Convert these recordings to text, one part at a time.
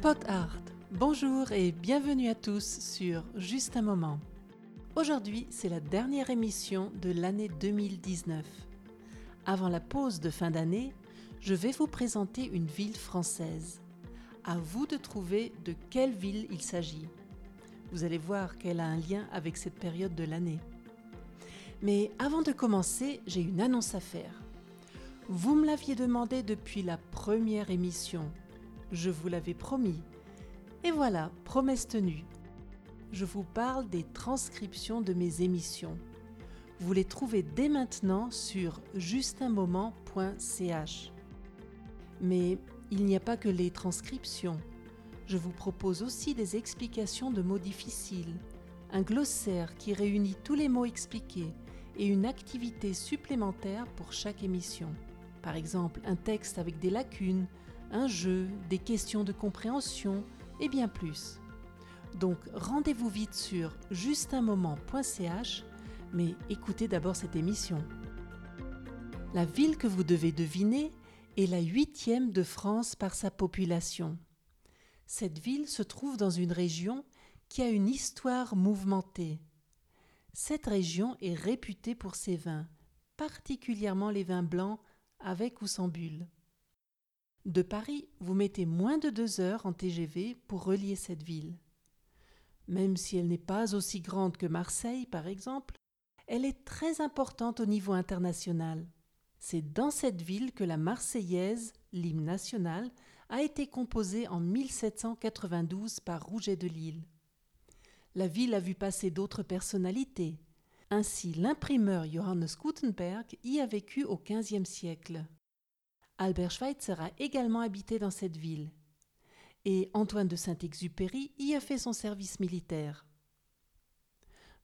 Pot Art, bonjour et bienvenue à tous sur Juste un moment. Aujourd'hui, c'est la dernière émission de l'année 2019. Avant la pause de fin d'année, je vais vous présenter une ville française. À vous de trouver de quelle ville il s'agit. Vous allez voir qu'elle a un lien avec cette période de l'année. Mais avant de commencer, j'ai une annonce à faire. Vous me l'aviez demandé depuis la première émission. Je vous l'avais promis. Et voilà, promesse tenue. Je vous parle des transcriptions de mes émissions. Vous les trouvez dès maintenant sur justunmoment.ch. Mais il n'y a pas que les transcriptions. Je vous propose aussi des explications de mots difficiles, un glossaire qui réunit tous les mots expliqués et une activité supplémentaire pour chaque émission. Par exemple, un texte avec des lacunes, un jeu, des questions de compréhension et bien plus. Donc rendez-vous vite sur justunmoment.ch, mais écoutez d'abord cette émission. La ville que vous devez deviner est la huitième de France par sa population. Cette ville se trouve dans une région qui a une histoire mouvementée. Cette région est réputée pour ses vins, particulièrement les vins blancs avec ou sans bulles. De Paris, vous mettez moins de deux heures en TGV pour relier cette ville. Même si elle n'est pas aussi grande que Marseille, par exemple, elle est très importante au niveau international. C'est dans cette ville que la Marseillaise, l'hymne national, a été composée en 1792 par Rouget de Lille. La ville a vu passer d'autres personnalités. Ainsi, l'imprimeur Johannes Gutenberg y a vécu au XVe siècle. Albert Schweitzer a également habité dans cette ville. Et Antoine de Saint-Exupéry y a fait son service militaire.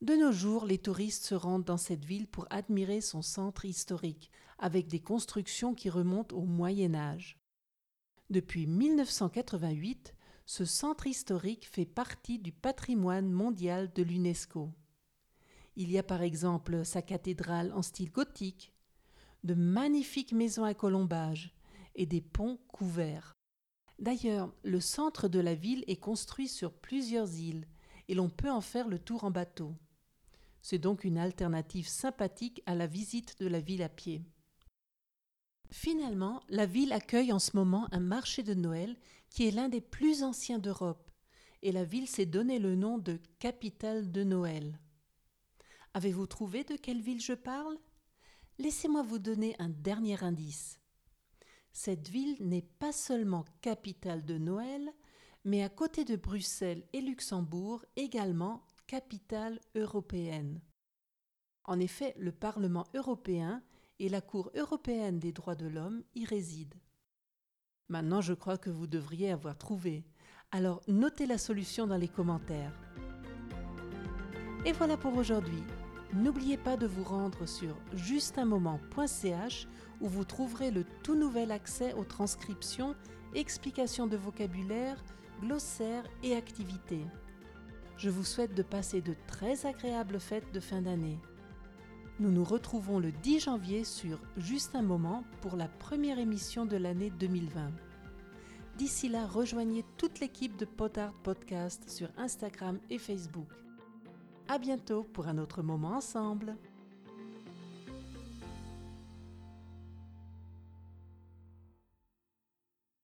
De nos jours, les touristes se rendent dans cette ville pour admirer son centre historique, avec des constructions qui remontent au Moyen Âge. Depuis 1988, ce centre historique fait partie du patrimoine mondial de l'UNESCO. Il y a par exemple sa cathédrale en style gothique, de magnifiques maisons à colombages et des ponts couverts. D'ailleurs, le centre de la ville est construit sur plusieurs îles et l'on peut en faire le tour en bateau. C'est donc une alternative sympathique à la visite de la ville à pied. Finalement, la ville accueille en ce moment un marché de Noël qui est l'un des plus anciens d'Europe, et la ville s'est donné le nom de capitale de Noël. Avez-vous trouvé de quelle ville je parle? Laissez-moi vous donner un dernier indice. Cette ville n'est pas seulement capitale de Noël, mais à côté de Bruxelles et Luxembourg également capitale européenne. En effet, le Parlement européen et la Cour européenne des droits de l'homme y résident. Maintenant, je crois que vous devriez avoir trouvé. Alors, notez la solution dans les commentaires. Et voilà pour aujourd'hui. N'oubliez pas de vous rendre sur justunmoment.ch où vous trouverez le tout nouvel accès aux transcriptions, explications de vocabulaire, glossaires et activités. Je vous souhaite de passer de très agréables fêtes de fin d'année. Nous nous retrouvons le 10 janvier sur Juste un moment pour la première émission de l'année 2020. D'ici là, rejoignez toute l'équipe de Potard Podcast sur Instagram et Facebook. À bientôt pour un autre moment ensemble.